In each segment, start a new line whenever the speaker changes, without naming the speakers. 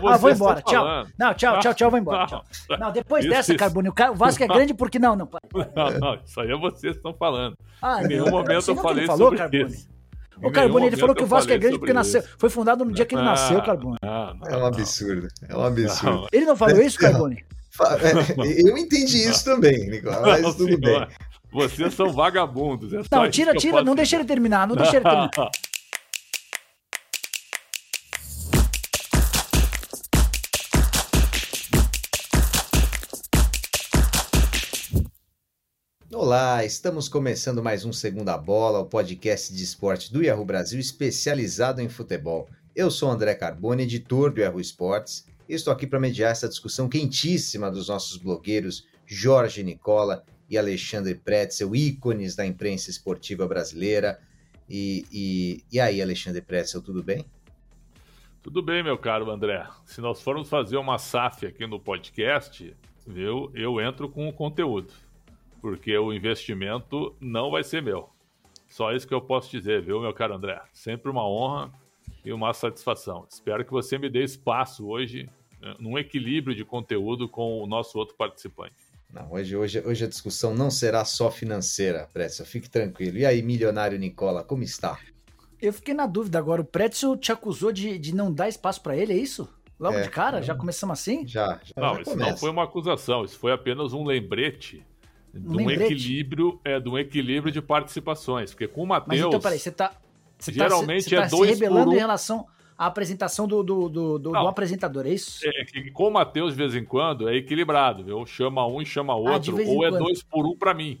ah, vou embora, tchau. Não, tchau, tchau, tchau, vou embora. Tchau. Não, depois isso, dessa, isso. Carbone, o Vasco é grande porque não, não. Pai.
Não, não, isso aí é vocês que estão falando. Ah, em nenhum não, momento eu falei
falou,
sobre
Carbone.
isso.
O Carbone, ele falou que o Vasco é grande porque nasceu, foi fundado no dia que ele nasceu, Carbone.
é um absurdo, é um absurdo.
Ele não falou isso, Carbone?
Eu entendi isso também, Nicolas, mas tudo bem.
Vocês são vagabundos. É
não, tira, tira, não deixa ele terminar, não deixa ele terminar.
Olá, estamos começando mais um Segunda Bola, o podcast de esporte do Yahoo Brasil especializado em futebol. Eu sou André Carbone, editor do Yahoo Esportes, e estou aqui para mediar essa discussão quentíssima dos nossos blogueiros Jorge Nicola e Alexandre Pretzel, ícones da imprensa esportiva brasileira. E, e, e aí, Alexandre Pretzel, tudo bem?
Tudo bem, meu caro André. Se nós formos fazer uma SAF aqui no podcast, eu, eu entro com o conteúdo porque o investimento não vai ser meu. Só isso que eu posso dizer, viu, meu caro André? Sempre uma honra e uma satisfação. Espero que você me dê espaço hoje, né, num equilíbrio de conteúdo com o nosso outro participante.
Não, hoje, hoje, hoje a discussão não será só financeira, Pretzel, fique tranquilo. E aí, milionário Nicola, como está?
Eu fiquei na dúvida agora, o Pretzel te acusou de, de não dar espaço para ele, é isso? Logo é, de cara? Já começamos assim?
Já. já
não,
já
isso não foi uma acusação, isso foi apenas um lembrete de um equilíbrio, é, de um equilíbrio de participações. Porque com o Matheus. Mas então,
peraí, você tá. Você tá geralmente tá, você é tá dois se rebelando um. em relação à apresentação do, do, do, do, do apresentador, é isso?
É, que com o Matheus, de vez em quando, é equilibrado, viu? Chama um e chama ah, outro, ah, ou é quando. dois por um para mim.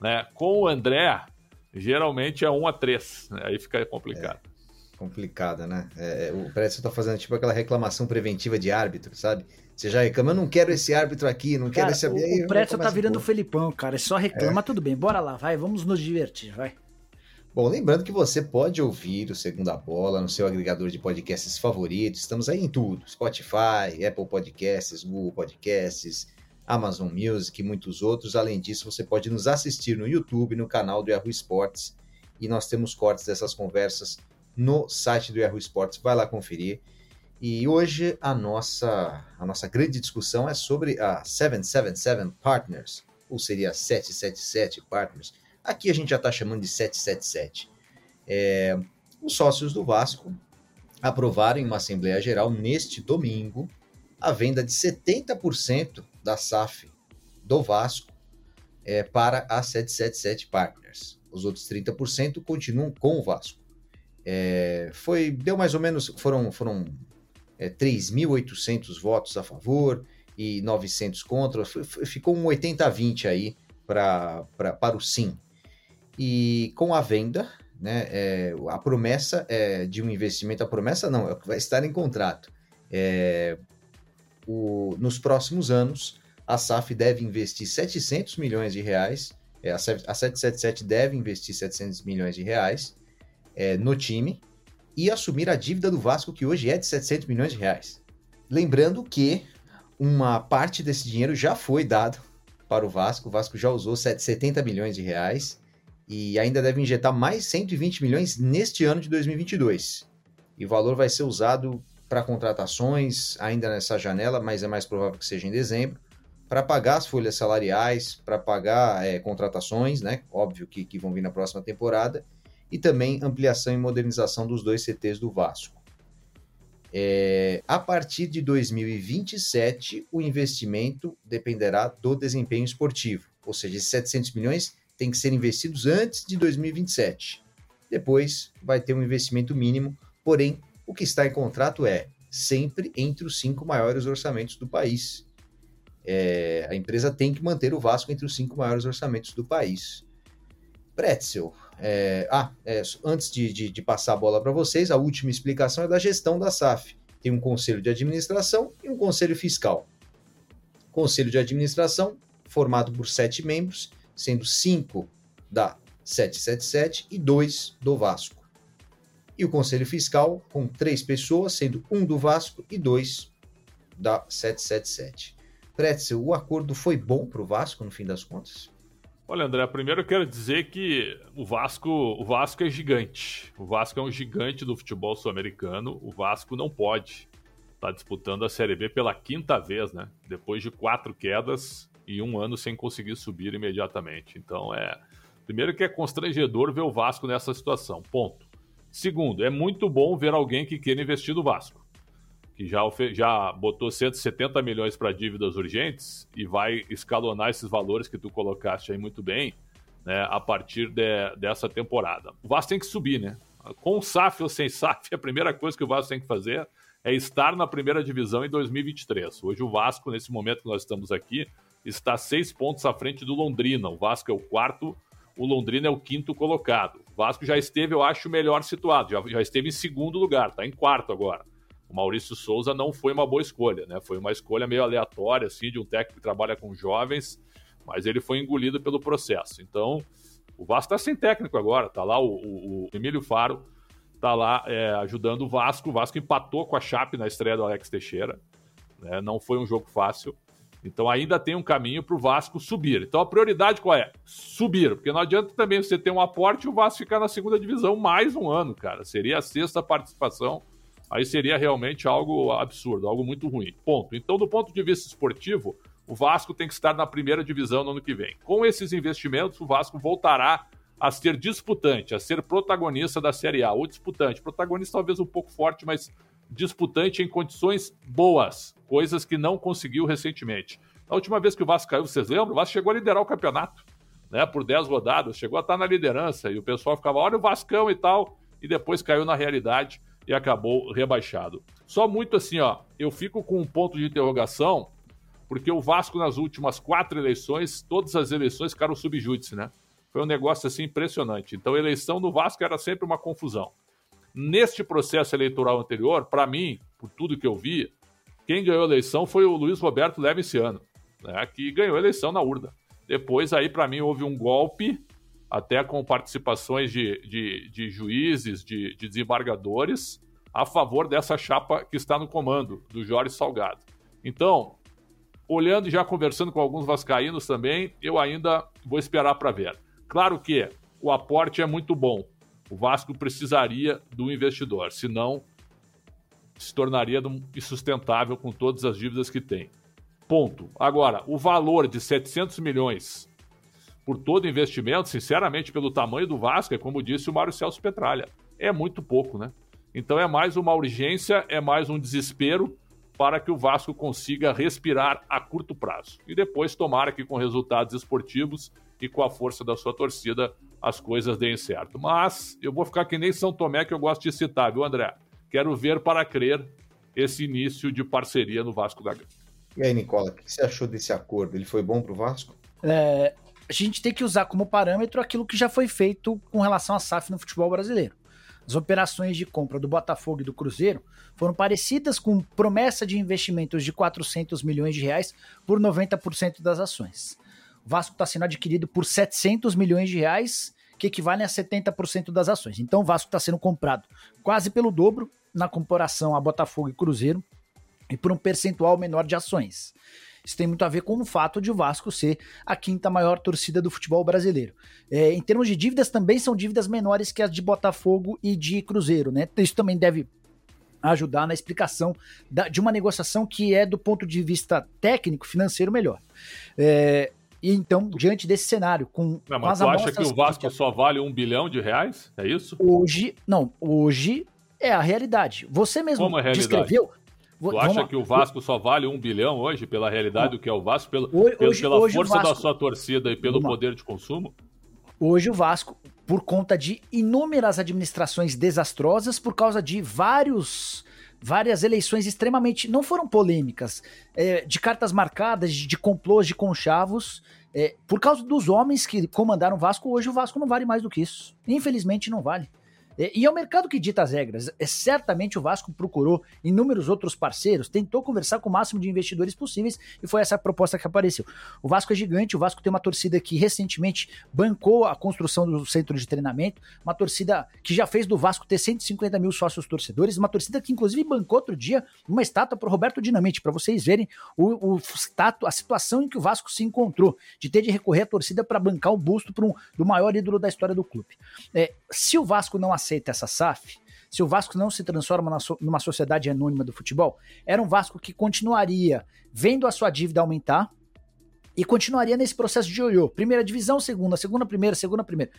Né? Com o André, geralmente é um a três. Né? Aí fica complicado.
É complicada, né? É, é o Prédio tá fazendo tipo aquela reclamação preventiva de árbitro, sabe? Você já reclama, eu não quero esse árbitro aqui, não cara, quero esse...
O, o tá virando o Felipão, cara, é só reclama, é. tudo bem, bora lá, vai, vamos nos divertir, vai.
Bom, lembrando que você pode ouvir o Segunda Bola no seu agregador de podcasts favoritos. Estamos aí em tudo: Spotify, Apple Podcasts, Google Podcasts, Amazon Music e muitos outros. Além disso, você pode nos assistir no YouTube, no canal do Yahoo Sports. E nós temos cortes dessas conversas no site do Yahoo Sports, vai lá conferir. E hoje a nossa, a nossa grande discussão é sobre a 777 Partners, ou seria 777 Partners. Aqui a gente já está chamando de 777. É, os sócios do Vasco aprovaram em uma Assembleia Geral neste domingo a venda de 70% da SAF do Vasco é, para a 777 Partners. Os outros 30% continuam com o Vasco. É, foi, deu mais ou menos, foram, foram é, 3.800 votos a favor e 900 contra, ficou um 80 a 20 aí pra, pra, para o sim. E com a venda, né, é, a promessa é, de um investimento, a promessa não, é o que vai estar em contrato. É, o, nos próximos anos, a SAF deve investir 700 milhões de reais, é, a 777 deve investir 700 milhões de reais, é, no time e assumir a dívida do Vasco, que hoje é de 700 milhões de reais. Lembrando que uma parte desse dinheiro já foi dado para o Vasco, o Vasco já usou 70 milhões de reais e ainda deve injetar mais 120 milhões neste ano de 2022. E o valor vai ser usado para contratações ainda nessa janela, mas é mais provável que seja em dezembro, para pagar as folhas salariais, para pagar é, contratações, né? Óbvio que, que vão vir na próxima temporada, e também ampliação e modernização dos dois CTs do Vasco. É, a partir de 2027, o investimento dependerá do desempenho esportivo, ou seja, esses 700 milhões têm que ser investidos antes de 2027. Depois vai ter um investimento mínimo, porém, o que está em contrato é sempre entre os cinco maiores orçamentos do país. É, a empresa tem que manter o Vasco entre os cinco maiores orçamentos do país. Pretzel, é, ah, é, antes de, de, de, passar a bola para vocês, a última explicação é da gestão da SAF. Tem um conselho de administração e um conselho fiscal. Conselho de administração, formado por sete membros, sendo cinco da 777 e dois do Vasco. E o conselho fiscal, com três pessoas, sendo um do Vasco e dois da 777. Pretzel, o acordo foi bom para o Vasco no fim das contas?
Olha, André, primeiro eu quero dizer que o Vasco, o Vasco é gigante. O Vasco é um gigante do futebol sul-americano. O Vasco não pode Está disputando a Série B pela quinta vez, né? Depois de quatro quedas e um ano sem conseguir subir imediatamente. Então é. Primeiro que é constrangedor ver o Vasco nessa situação. Ponto. Segundo, é muito bom ver alguém que queira investir no Vasco. Que já, já botou 170 milhões para dívidas urgentes e vai escalonar esses valores que tu colocaste aí muito bem né, a partir de, dessa temporada. O Vasco tem que subir, né? Com SAF ou sem SAF, a primeira coisa que o Vasco tem que fazer é estar na primeira divisão em 2023. Hoje o Vasco, nesse momento que nós estamos aqui, está seis pontos à frente do Londrina. O Vasco é o quarto, o Londrina é o quinto colocado. O Vasco já esteve, eu acho, melhor situado, já, já esteve em segundo lugar, está em quarto agora. O Maurício Souza não foi uma boa escolha, né? Foi uma escolha meio aleatória, assim, de um técnico que trabalha com jovens, mas ele foi engolido pelo processo. Então, o Vasco está sem técnico agora, tá lá o, o, o Emílio Faro, tá lá é, ajudando o Vasco. O Vasco empatou com a Chape na estreia do Alex Teixeira. Né? Não foi um jogo fácil. Então ainda tem um caminho para o Vasco subir. Então a prioridade qual é? Subir, porque não adianta também você ter um aporte e o Vasco ficar na segunda divisão mais um ano, cara. Seria a sexta participação. Aí seria realmente algo absurdo, algo muito ruim. Ponto. Então, do ponto de vista esportivo, o Vasco tem que estar na primeira divisão no ano que vem. Com esses investimentos, o Vasco voltará a ser disputante, a ser protagonista da Série A, ou disputante. Protagonista talvez um pouco forte, mas disputante em condições boas, coisas que não conseguiu recentemente. A última vez que o Vasco caiu, vocês lembram? O Vasco chegou a liderar o campeonato, né? Por 10 rodadas, chegou a estar na liderança e o pessoal ficava, olha o Vascão e tal, e depois caiu na realidade e acabou rebaixado. Só muito assim, ó, eu fico com um ponto de interrogação, porque o Vasco nas últimas quatro eleições, todas as eleições ficaram subjúdice, né? Foi um negócio assim impressionante. Então, a eleição no Vasco era sempre uma confusão. Neste processo eleitoral anterior, para mim, por tudo que eu vi, quem ganhou a eleição foi o Luiz Roberto Levinciano, né, que ganhou a eleição na urna. Depois, aí, para mim, houve um golpe, até com participações de, de, de juízes, de, de desembargadores, a favor dessa chapa que está no comando, do Jorge Salgado. Então, olhando e já conversando com alguns vascaínos também, eu ainda vou esperar para ver. Claro que o aporte é muito bom. O Vasco precisaria do investidor, senão se tornaria insustentável com todas as dívidas que tem. Ponto. Agora, o valor de 700 milhões por todo investimento, sinceramente, pelo tamanho do Vasco, é como disse o Mário Celso Petralha, é muito pouco, né? Então é mais uma urgência, é mais um desespero para que o Vasco consiga respirar a curto prazo. E depois, tomara que com resultados esportivos e com a força da sua torcida as coisas deem certo. Mas eu vou ficar que nem São Tomé, que eu gosto de citar, viu, André? Quero ver para crer esse início de parceria no Vasco da Gama.
E aí, Nicola, o que você achou desse acordo? Ele foi bom para o Vasco?
É, a gente tem que usar como parâmetro aquilo que já foi feito com relação à SAF no futebol brasileiro. As operações de compra do Botafogo e do Cruzeiro foram parecidas com promessa de investimentos de 400 milhões de reais por 90% das ações. O Vasco está sendo adquirido por 700 milhões de reais, que equivalem a 70% das ações. Então o Vasco está sendo comprado quase pelo dobro na comparação a Botafogo e Cruzeiro e por um percentual menor de ações. Isso tem muito a ver com o fato de o Vasco ser a quinta maior torcida do futebol brasileiro. É, em termos de dívidas, também são dívidas menores que as de Botafogo e de Cruzeiro, né? Isso também deve ajudar na explicação da, de uma negociação que é, do ponto de vista técnico, financeiro, melhor. É, e então, diante desse cenário, com,
não, mas tu acha que o Vasco que... só vale um bilhão de reais? É isso?
Hoje, não, hoje é a realidade. Você mesmo é realidade? descreveu.
Tu acha que o Vasco só vale um bilhão hoje pela realidade do que é o Vasco, pelo, hoje, pelo pela hoje força Vasco... da sua torcida e pelo poder de consumo?
Hoje o Vasco, por conta de inúmeras administrações desastrosas, por causa de vários várias eleições extremamente. não foram polêmicas, é, de cartas marcadas, de, de complôs, de conchavos. É, por causa dos homens que comandaram o Vasco, hoje o Vasco não vale mais do que isso. Infelizmente não vale. É, e é o mercado que dita as regras. É, certamente o Vasco procurou inúmeros outros parceiros, tentou conversar com o máximo de investidores possíveis e foi essa a proposta que apareceu. O Vasco é gigante, o Vasco tem uma torcida que recentemente bancou a construção do centro de treinamento, uma torcida que já fez do Vasco ter 150 mil sócios torcedores, uma torcida que inclusive bancou outro dia uma estátua para Roberto Dinamite, para vocês verem o, o status, a situação em que o Vasco se encontrou, de ter de recorrer à torcida para bancar o busto um, do maior ídolo da história do clube. É, se o Vasco não aceita essa SAF, se o Vasco não se transforma numa sociedade anônima do futebol, era um Vasco que continuaria vendo a sua dívida aumentar e continuaria nesse processo de ioiô. Primeira divisão, segunda, segunda, primeira, segunda, primeira.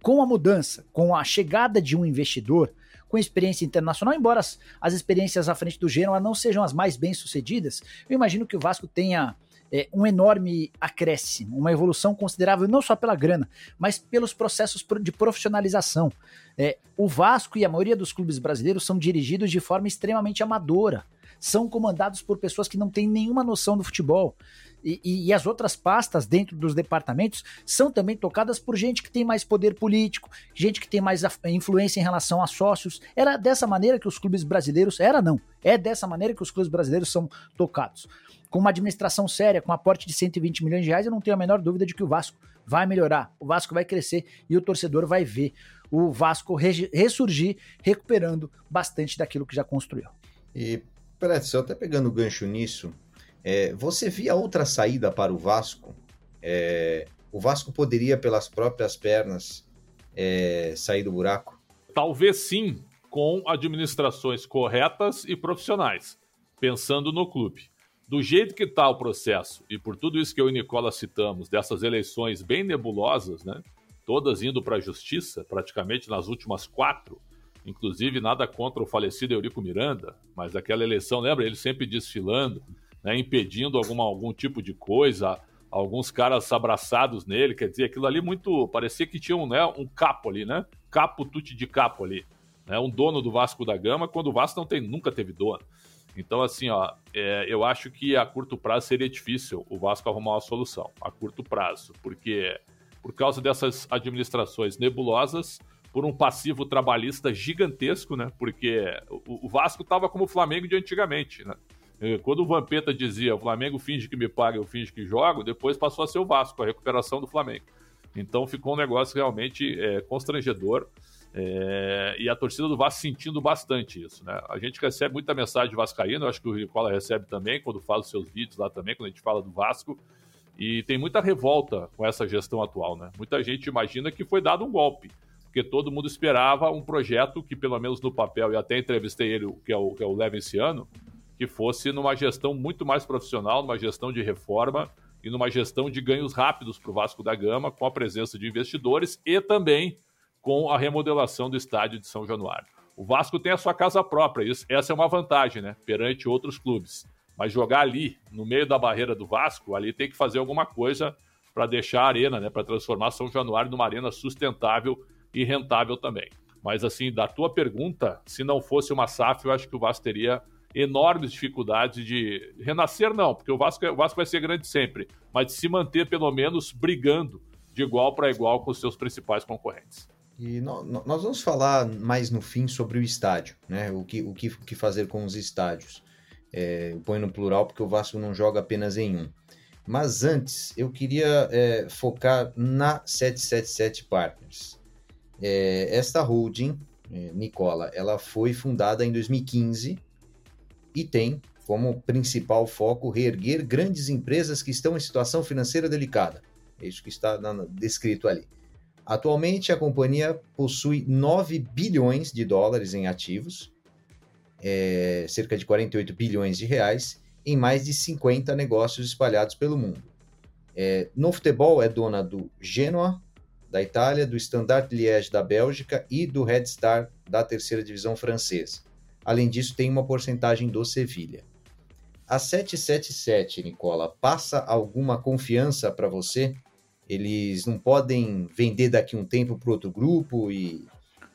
Com a mudança, com a chegada de um investidor com experiência internacional, embora as, as experiências à frente do Genoa não sejam as mais bem sucedidas, eu imagino que o Vasco tenha é, um enorme acréscimo, uma evolução considerável, não só pela grana, mas pelos processos de profissionalização. É, o Vasco e a maioria dos clubes brasileiros são dirigidos de forma extremamente amadora, são comandados por pessoas que não têm nenhuma noção do futebol. E, e, e, as outras pastas dentro dos departamentos são também tocadas por gente que tem mais poder político, gente que tem mais influência em relação a sócios. Era dessa maneira que os clubes brasileiros. Era não. É dessa maneira que os clubes brasileiros são tocados com uma administração séria, com um aporte de 120 milhões de reais, eu não tenho a menor dúvida de que o Vasco vai melhorar, o Vasco vai crescer e o torcedor vai ver o Vasco ressurgir, recuperando bastante daquilo que já construiu.
E, Preto, até pegando o gancho nisso, é, você via outra saída para o Vasco? É, o Vasco poderia, pelas próprias pernas, é, sair do buraco?
Talvez sim, com administrações corretas e profissionais, pensando no clube do jeito que está o processo, e por tudo isso que eu e Nicola citamos, dessas eleições bem nebulosas, né? todas indo para a justiça, praticamente nas últimas quatro, inclusive nada contra o falecido Eurico Miranda, mas aquela eleição, lembra? Ele sempre desfilando, né? impedindo alguma, algum tipo de coisa, alguns caras abraçados nele, quer dizer, aquilo ali muito. parecia que tinha um, né, um capo ali, né? Capo tutti de capo ali. Né? Um dono do Vasco da Gama, quando o Vasco não tem, nunca teve dono. Então, assim, ó, é, eu acho que a curto prazo seria difícil o Vasco arrumar uma solução, a curto prazo, porque por causa dessas administrações nebulosas, por um passivo trabalhista gigantesco, né? Porque o, o Vasco estava como o Flamengo de antigamente, né? Quando o Vampeta dizia o Flamengo finge que me paga, eu finge que jogo, depois passou a ser o Vasco, a recuperação do Flamengo. Então ficou um negócio realmente é, constrangedor. É, e a torcida do Vasco sentindo bastante isso, né? A gente recebe muita mensagem de Vascaíno, acho que o Ricola recebe também, quando faz os seus vídeos lá também, quando a gente fala do Vasco. E tem muita revolta com essa gestão atual, né? Muita gente imagina que foi dado um golpe, porque todo mundo esperava um projeto que, pelo menos no papel, e até entrevistei ele, que é o, que é o Levenciano, que fosse numa gestão muito mais profissional, numa gestão de reforma e numa gestão de ganhos rápidos para o Vasco da Gama, com a presença de investidores e também com a remodelação do estádio de São Januário. O Vasco tem a sua casa própria, isso, essa é uma vantagem, né? Perante outros clubes. Mas jogar ali, no meio da barreira do Vasco, ali tem que fazer alguma coisa para deixar a arena, né? Para transformar São Januário numa arena sustentável e rentável também. Mas assim, da tua pergunta, se não fosse uma SAF, eu acho que o Vasco teria enormes dificuldades de renascer, não, porque o Vasco, o Vasco vai ser grande sempre, mas de se manter pelo menos brigando de igual para igual com os seus principais concorrentes.
E nós vamos falar mais no fim sobre o estádio, né? O que, o que, o que fazer com os estádios. É, eu ponho no plural porque o Vasco não joga apenas em um. Mas antes, eu queria é, focar na 777 Partners. É, esta holding, é, Nicola, ela foi fundada em 2015 e tem como principal foco reerguer grandes empresas que estão em situação financeira delicada. É isso que está na, descrito ali. Atualmente, a companhia possui 9 bilhões de dólares em ativos, é, cerca de 48 bilhões de reais, em mais de 50 negócios espalhados pelo mundo. É, no futebol, é dona do Genoa, da Itália, do Standard Liège, da Bélgica, e do Red Star, da terceira divisão francesa. Além disso, tem uma porcentagem do Sevilha. A 777, Nicola, passa alguma confiança para você eles não podem vender daqui um tempo para outro grupo e,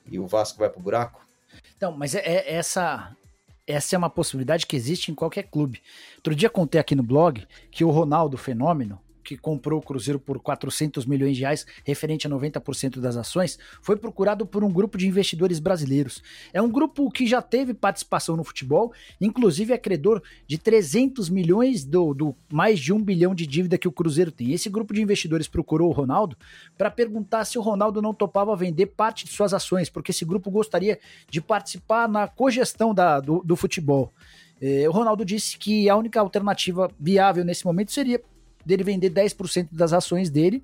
e o Vasco vai para o buraco?
Então, mas é, é, essa essa é uma possibilidade que existe em qualquer clube. Outro dia contei aqui no blog que o Ronaldo Fenômeno, que comprou o Cruzeiro por 400 milhões de reais, referente a 90% das ações, foi procurado por um grupo de investidores brasileiros. É um grupo que já teve participação no futebol, inclusive é credor de 300 milhões do, do mais de um bilhão de dívida que o Cruzeiro tem. Esse grupo de investidores procurou o Ronaldo para perguntar se o Ronaldo não topava vender parte de suas ações, porque esse grupo gostaria de participar na cogestão da, do, do futebol. É, o Ronaldo disse que a única alternativa viável nesse momento seria dele vender 10% das ações dele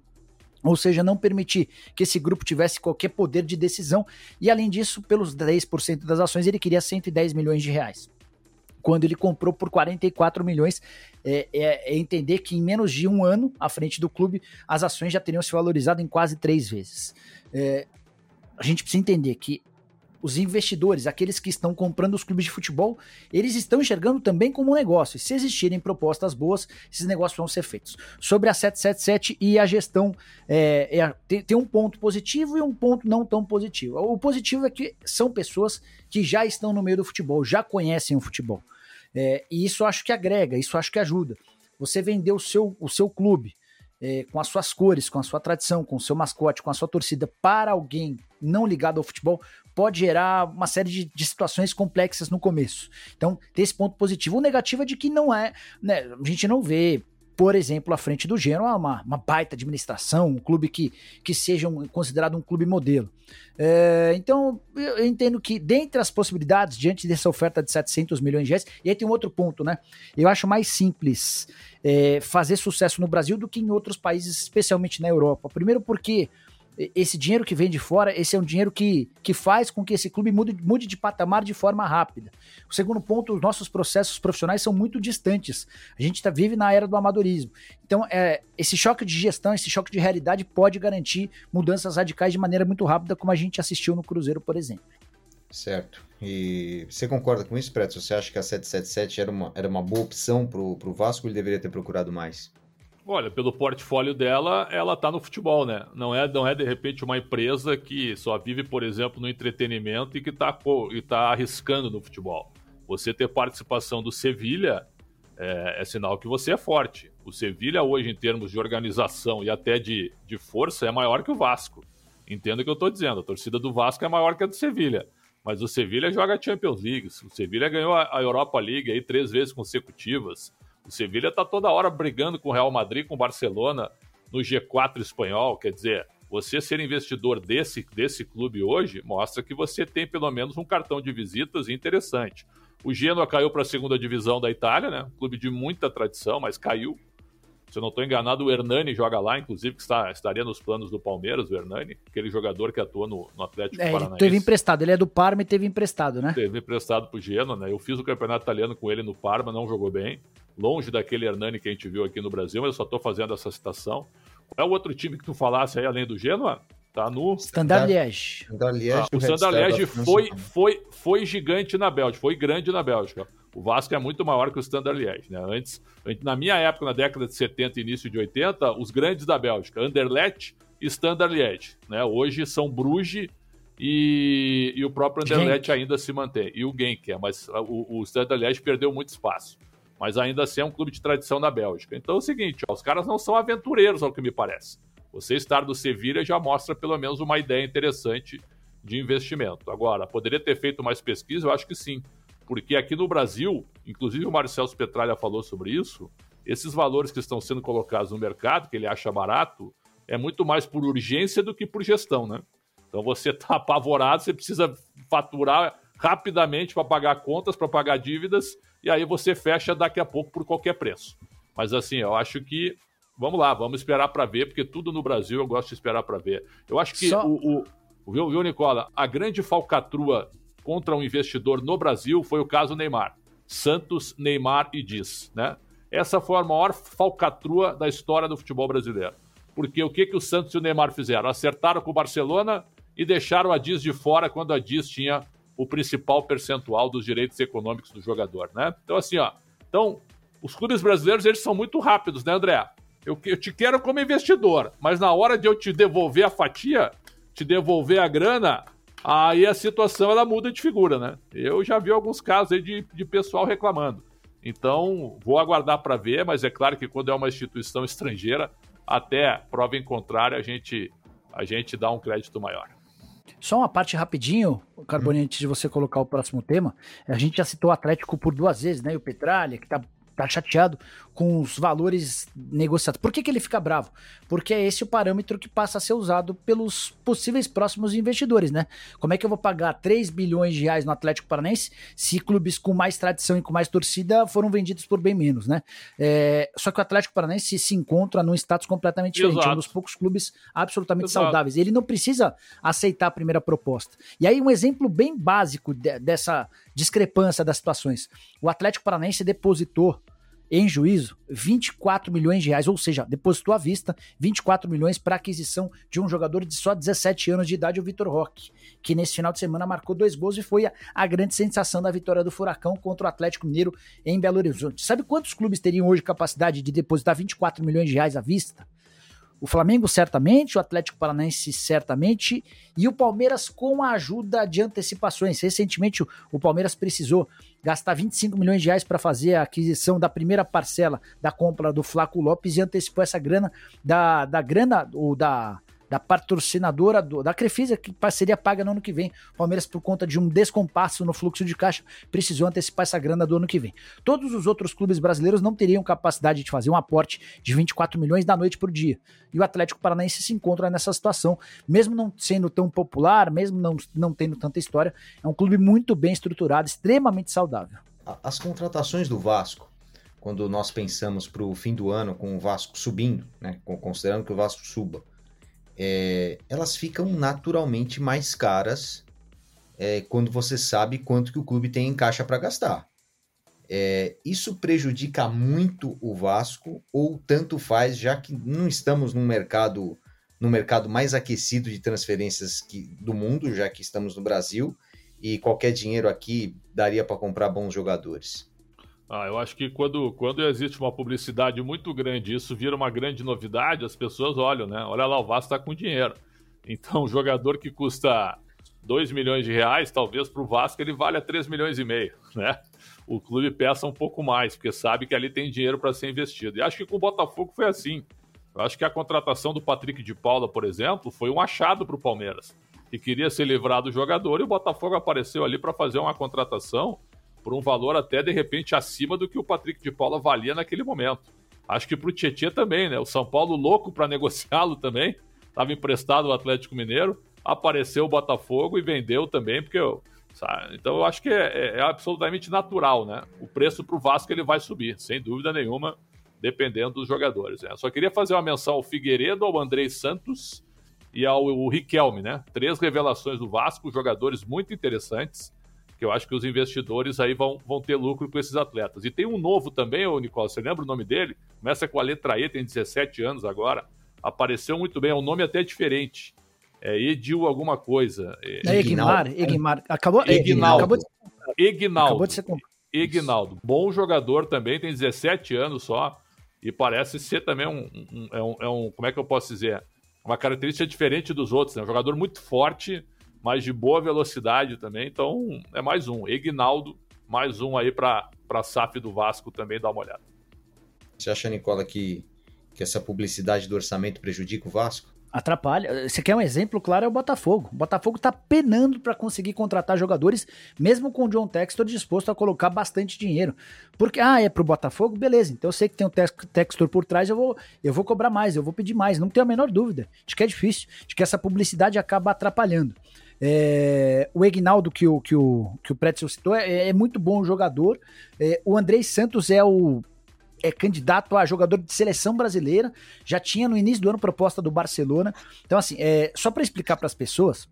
ou seja, não permitir que esse grupo tivesse qualquer poder de decisão, e além disso, pelos 10% das ações, ele queria 110 milhões de reais. Quando ele comprou por 44 milhões, é, é, é entender que em menos de um ano, à frente do clube, as ações já teriam se valorizado em quase três vezes. É, a gente precisa entender que os investidores, aqueles que estão comprando os clubes de futebol, eles estão enxergando também como um negócio. E se existirem propostas boas, esses negócios vão ser feitos. Sobre a 777 e a gestão, é, é, tem, tem um ponto positivo e um ponto não tão positivo. O positivo é que são pessoas que já estão no meio do futebol, já conhecem o futebol. É, e isso acho que agrega, isso acho que ajuda. Você vender o seu, o seu clube, é, com as suas cores, com a sua tradição, com o seu mascote, com a sua torcida para alguém não ligado ao futebol, pode gerar uma série de, de, situações complexas no começo. Então, tem esse ponto positivo. O negativo é de que não é, né, a gente não vê, por exemplo, à frente do Genoa, uma, uma baita administração, um clube que, que seja um, considerado um clube modelo. É, então, eu entendo que, dentre as possibilidades, diante dessa oferta de 700 milhões de reais, e aí tem um outro ponto, né? Eu acho mais simples é, fazer sucesso no Brasil do que em outros países, especialmente na Europa. Primeiro porque esse dinheiro que vem de fora, esse é um dinheiro que, que faz com que esse clube mude, mude de patamar de forma rápida. O segundo ponto, os nossos processos profissionais são muito distantes. A gente tá, vive na era do amadorismo. Então, é, esse choque de gestão, esse choque de realidade pode garantir mudanças radicais de maneira muito rápida, como a gente assistiu no Cruzeiro, por exemplo.
Certo. E você concorda com isso, Preto? Você acha que a 777 era uma, era uma boa opção para o Vasco ou ele deveria ter procurado mais?
Olha, pelo portfólio dela, ela tá no futebol, né? Não é, não é de repente uma empresa que só vive, por exemplo, no entretenimento e que tá, e tá arriscando no futebol. Você ter participação do Sevilha é, é sinal que você é forte. O Sevilha hoje, em termos de organização e até de, de força, é maior que o Vasco. Entenda o que eu estou dizendo. A torcida do Vasco é maior que a do Sevilha. Mas o Sevilha joga Champions League. O Sevilha ganhou a Europa League aí três vezes consecutivas. O Sevilha está toda hora brigando com o Real Madrid, com o Barcelona no G4 espanhol. Quer dizer, você ser investidor desse, desse clube hoje mostra que você tem pelo menos um cartão de visitas interessante. O Genoa caiu para a segunda divisão da Itália, né? Um clube de muita tradição, mas caiu. Se eu não estou enganado, o Hernani joga lá, inclusive, que está, estaria nos planos do Palmeiras, o Hernani, aquele jogador que atua no, no Atlético é, Paranaense.
Teve emprestado, ele é do Parma e teve emprestado, né?
Teve emprestado para o Genoa, né? Eu fiz o campeonato italiano com ele no Parma, não jogou bem longe daquele Hernani que a gente viu aqui no Brasil, mas eu só estou fazendo essa citação. Qual é o outro time que tu falasse aí, além do Genoa? Tá no.
Standard Liège.
Standard Liège ah, o Standard Liège foi, foi, foi gigante na Bélgica, foi grande na Bélgica. O Vasco é muito maior que o Standard Liège. Né? Antes, na minha época, na década de 70 e início de 80, os grandes da Bélgica, Anderlecht e Standard Liège. Né? Hoje são Bruges e, e o próprio Anderlecht Genk. ainda se mantém. E o Genk, é, mas o, o Standard Liège perdeu muito espaço mas ainda assim é um clube de tradição da Bélgica. Então é o seguinte, ó, os caras não são aventureiros, ao que me parece. Você estar do Sevilha já mostra pelo menos uma ideia interessante de investimento. Agora, poderia ter feito mais pesquisa? Eu acho que sim. Porque aqui no Brasil, inclusive o Marcelo Petralha falou sobre isso, esses valores que estão sendo colocados no mercado, que ele acha barato, é muito mais por urgência do que por gestão, né? Então você está apavorado, você precisa faturar rapidamente para pagar contas, para pagar dívidas, e aí você fecha daqui a pouco por qualquer preço. Mas assim, eu acho que vamos lá, vamos esperar para ver, porque tudo no Brasil eu gosto de esperar para ver. Eu acho que Só... o, o, viu, viu, Nicola, a grande falcatrua contra um investidor no Brasil foi o caso Neymar. Santos, Neymar e Diz, né? Essa foi a maior falcatrua da história do futebol brasileiro. Porque o que, que o Santos e o Neymar fizeram? Acertaram com o Barcelona e deixaram a Diz de fora quando a Diz tinha o principal percentual dos direitos econômicos do jogador, né? Então, assim, ó. Então, os clubes brasileiros, eles são muito rápidos, né, André? Eu, eu te quero como investidor, mas na hora de eu te devolver a fatia, te devolver a grana, aí a situação ela muda de figura, né? Eu já vi alguns casos aí de, de pessoal reclamando. Então, vou aguardar para ver, mas é claro que quando é uma instituição estrangeira, até prova em contrário, a gente, a gente dá um crédito maior.
Só uma parte rapidinho, Carbone, antes de você colocar o próximo tema. A gente já citou o Atlético por duas vezes, né? E o Petralha, que tá, tá chateado com os valores negociados. Por que, que ele fica bravo? Porque é esse o parâmetro que passa a ser usado pelos possíveis próximos investidores, né? Como é que eu vou pagar 3 bilhões de reais no Atlético Paranaense se clubes com mais tradição e com mais torcida foram vendidos por bem menos, né? É, só que o Atlético Paranaense se encontra num status completamente diferente, Exato. é um dos poucos clubes absolutamente Exato. saudáveis. Ele não precisa aceitar a primeira proposta. E aí um exemplo bem básico de, dessa discrepância das situações. O Atlético Paranaense depositou em juízo 24 milhões de reais, ou seja, depositou à vista 24 milhões para aquisição de um jogador de só 17 anos de idade, o Vitor Roque, que nesse final de semana marcou dois gols e foi a, a, grande sensação da vitória do Furacão contra o Atlético Mineiro em Belo Horizonte. Sabe quantos clubes teriam hoje capacidade de depositar 24 milhões de reais à vista? O Flamengo certamente, o Atlético Paranaense certamente e o Palmeiras com a ajuda de antecipações. Recentemente o Palmeiras precisou gastar 25 milhões de reais para fazer a aquisição da primeira parcela da compra do Flaco Lopes e antecipou essa grana da, da grana ou da da patrocinadora do, da Crefisa, que seria paga no ano que vem. O Palmeiras, por conta de um descompasso no fluxo de caixa, precisou antecipar essa grana do ano que vem. Todos os outros clubes brasileiros não teriam capacidade de fazer um aporte de 24 milhões da noite por dia. E o Atlético Paranaense se encontra nessa situação, mesmo não sendo tão popular, mesmo não, não tendo tanta história, é um clube muito bem estruturado, extremamente saudável.
As contratações do Vasco, quando nós pensamos para o fim do ano com o Vasco subindo, né, considerando que o Vasco suba, é, elas ficam naturalmente mais caras é, quando você sabe quanto que o clube tem em caixa para gastar. É, isso prejudica muito o Vasco ou tanto faz, já que não estamos num mercado no mercado mais aquecido de transferências que, do mundo, já que estamos no Brasil e qualquer dinheiro aqui daria para comprar bons jogadores.
Ah, eu acho que quando, quando existe uma publicidade muito grande isso vira uma grande novidade, as pessoas olham, né? Olha lá, o Vasco está com dinheiro. Então, um jogador que custa 2 milhões de reais, talvez para o Vasco ele valha 3 milhões e meio, né? O clube peça um pouco mais, porque sabe que ali tem dinheiro para ser investido. E acho que com o Botafogo foi assim. Eu acho que a contratação do Patrick de Paula, por exemplo, foi um achado para o Palmeiras, que queria ser livrado do jogador e o Botafogo apareceu ali para fazer uma contratação por um valor até de repente acima do que o Patrick de Paula valia naquele momento. Acho que para o Tietchan também, né? O São Paulo louco para negociá-lo também, estava emprestado ao Atlético Mineiro, apareceu o Botafogo e vendeu também, porque eu, então eu acho que é, é, é absolutamente natural, né? O preço para o Vasco ele vai subir, sem dúvida nenhuma, dependendo dos jogadores. Né? Só queria fazer uma menção ao Figueiredo, ao Andrei Santos e ao Riquelme, né? Três revelações do Vasco, jogadores muito interessantes que eu acho que os investidores aí vão, vão ter lucro com esses atletas. E tem um novo também, ô Nicola, você lembra o nome dele? Começa com a letra E, tem 17 anos agora. Apareceu muito bem, é um nome até diferente. É Edil alguma coisa.
É, é Egnar, Egnar.
Acabou, Egnaldo. Acabou de, Egnaldo. Acabou de ser Egnaldo. Bom jogador também, tem 17 anos só. E parece ser também um, um, é um, é um, Como é que eu posso dizer? Uma característica diferente dos outros. Né? Um jogador muito forte mas de boa velocidade também. Então é mais um. Egnaldo, mais um aí para a SAF do Vasco também dar uma olhada.
Você acha, Nicola, que, que essa publicidade do orçamento prejudica o Vasco?
Atrapalha. Você quer um exemplo claro? É o Botafogo. O Botafogo tá penando para conseguir contratar jogadores, mesmo com o John Textor disposto a colocar bastante dinheiro. Porque, ah, é pro Botafogo? Beleza. Então eu sei que tem um Textor por trás, eu vou, eu vou cobrar mais, eu vou pedir mais. Não tenho a menor dúvida de que é difícil, de que essa publicidade acaba atrapalhando. É, o Egnaldo, que o, que o, que o Pretzel citou, é, é muito bom jogador. É, o Andrei Santos é o é candidato a jogador de seleção brasileira. Já tinha no início do ano proposta do Barcelona. Então, assim, é, só para explicar para as pessoas,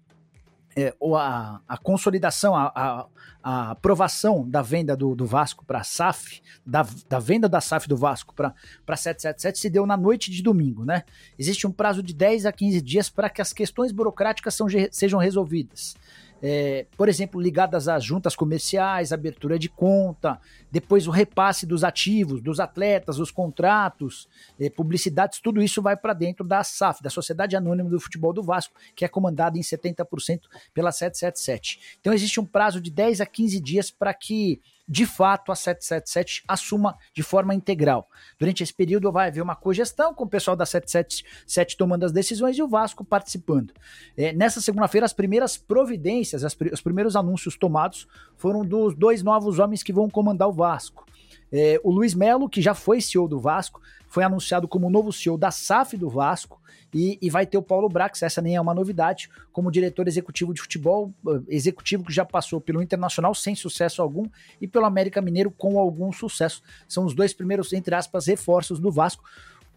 é, a, a consolidação, a, a, a, aprovação da venda do, do Vasco para a SAF, da, da venda da SAF do Vasco para 777 se deu na noite de domingo, né? Existe um prazo de 10 a 15 dias para que as questões burocráticas são, sejam resolvidas é, por exemplo, ligadas às juntas comerciais, abertura de conta, depois o repasse dos ativos, dos atletas, os contratos, é, publicidades, tudo isso vai para dentro da SAF, da Sociedade Anônima do Futebol do Vasco, que é comandada em 70% pela 777. Então existe um prazo de 10 a 15 dias para que de fato a 777 assuma de forma integral. Durante esse período vai haver uma cogestão com o pessoal da 777 tomando as decisões e o Vasco participando. É, nessa segunda-feira, as primeiras providências, as, os primeiros anúncios tomados foram dos dois novos homens que vão comandar o Vasco. É, o Luiz Melo, que já foi CEO do Vasco, foi anunciado como novo CEO da SAF do Vasco e, e, vai ter o Paulo Brax, essa nem é uma novidade, como diretor executivo de futebol, eh, executivo que já passou pelo Internacional sem sucesso algum e pelo América Mineiro com algum sucesso. São os dois primeiros, entre aspas, reforços do Vasco.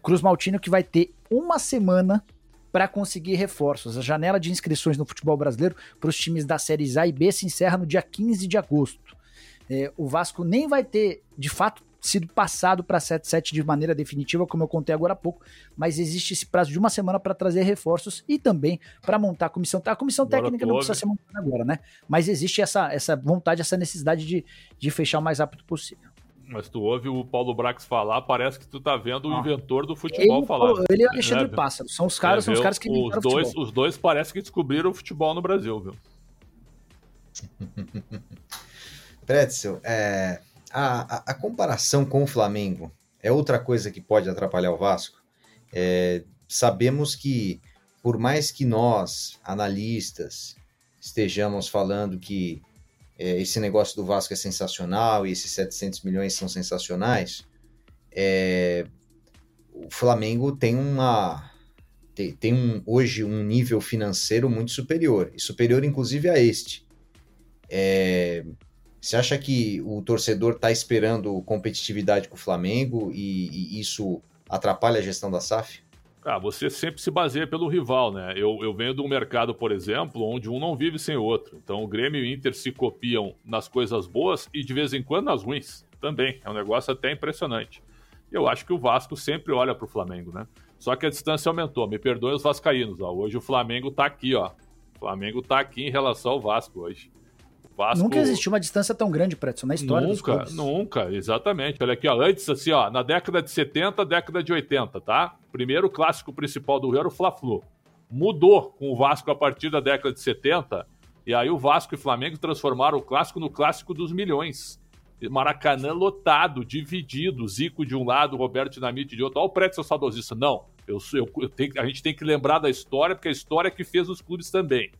Cruz Maltino que vai ter uma semana para conseguir reforços. A janela de inscrições no futebol brasileiro para os times das séries A e B se encerra no dia 15 de agosto. É, o Vasco nem vai ter, de fato, sido passado para 7-7 de maneira definitiva, como eu contei agora há pouco, mas existe esse prazo de uma semana para trazer reforços e também para montar a comissão. A comissão agora técnica não precisa ser montada agora, né? Mas existe essa, essa vontade, essa necessidade de, de fechar o mais rápido possível.
Mas tu ouve o Paulo Brax falar, parece que tu tá vendo o ah. inventor do futebol ele, falar.
Ele e o Alexandre é, Pássaro. São os caras, é, são os caras que
os dois, Os dois parece que descobriram o futebol no Brasil, viu?
Pretzel, é, a, a, a, comparação com o Flamengo é outra coisa que pode atrapalhar o Vasco. É, sabemos que, por mais que nós, analistas, estejamos falando que é, esse negócio do Vasco é sensacional e esses 700 milhões são sensacionais, é, o Flamengo tem uma tem, tem um, hoje um nível financeiro muito superior, e superior inclusive a este. É, você acha que o torcedor está esperando competitividade com o Flamengo e, e, isso atrapalha a gestão da SAF?
Ah, você sempre se baseia pelo rival, né? Eu, eu venho de um mercado, por exemplo, onde um não vive sem o outro. Então o Grêmio e o Inter se copiam nas coisas boas e de vez em quando nas ruins também. É um negócio até impressionante. Eu acho que o Vasco sempre olha para o Flamengo, né? Só que a distância aumentou. Me perdoem os vascaínos, ó. Hoje o Flamengo está aqui, ó. O Flamengo está aqui em relação ao Vasco hoje.
Vasco... Nunca existiu uma distância tão grande, Pretson, na história
nunca, Nunca, exatamente. Olha aqui, ó, antes, assim, ó, na década de 70, década de 80, tá? Primeiro clássico principal do Rio era o Fla-Flu. Mudou com o Vasco a partir da década de 70, e aí o Vasco e Flamengo transformaram o clássico no clássico dos milhões. Maracanã lotado, dividido, Zico de um lado, Roberto Dinamite de outro. Olha o Pretzel saudosista. Não, eu, eu, eu tenho, a gente tem que lembrar da história, porque a história é que fez os clubes também.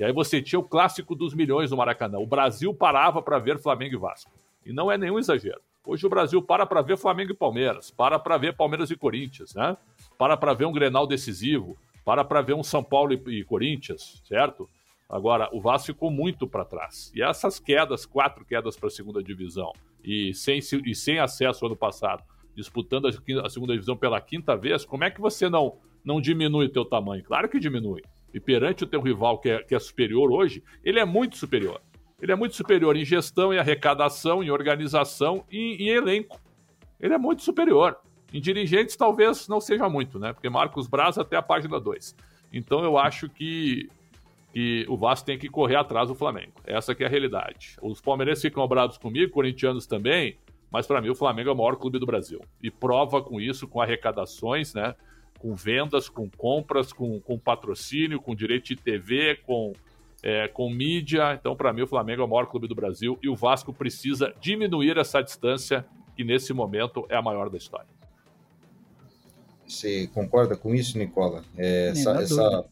E aí você tinha o clássico dos milhões no Maracanã. O Brasil parava para ver Flamengo e Vasco. E não é nenhum exagero. Hoje o Brasil para para ver Flamengo e Palmeiras, para para ver Palmeiras e Corinthians, né? Para para ver um Grenal decisivo, para para ver um São Paulo e, e Corinthians, certo? Agora, o Vasco ficou muito para trás. E essas quedas, quatro quedas para a segunda divisão, e sem, e sem acesso ano passado, disputando a, a segunda divisão pela quinta vez, como é que você não, não diminui o teu tamanho? Claro que diminui e perante o teu rival que é, que é superior hoje, ele é muito superior. Ele é muito superior em gestão, em arrecadação, em organização e em elenco. Ele é muito superior. Em dirigentes, talvez não seja muito, né? Porque Marcos Braz até a página 2. Então eu acho que, que o Vasco tem que correr atrás do Flamengo. Essa que é a realidade. Os palmeirenses ficam obrados comigo, corintianos também, mas para mim o Flamengo é o maior clube do Brasil. E prova com isso, com arrecadações, né? Com vendas, com compras, com, com patrocínio, com direito de TV, com, é, com mídia. Então, para mim, o Flamengo é o maior clube do Brasil e o Vasco precisa diminuir essa distância, que nesse momento é a maior da história.
Você concorda com isso, Nicola? É, essa, essa,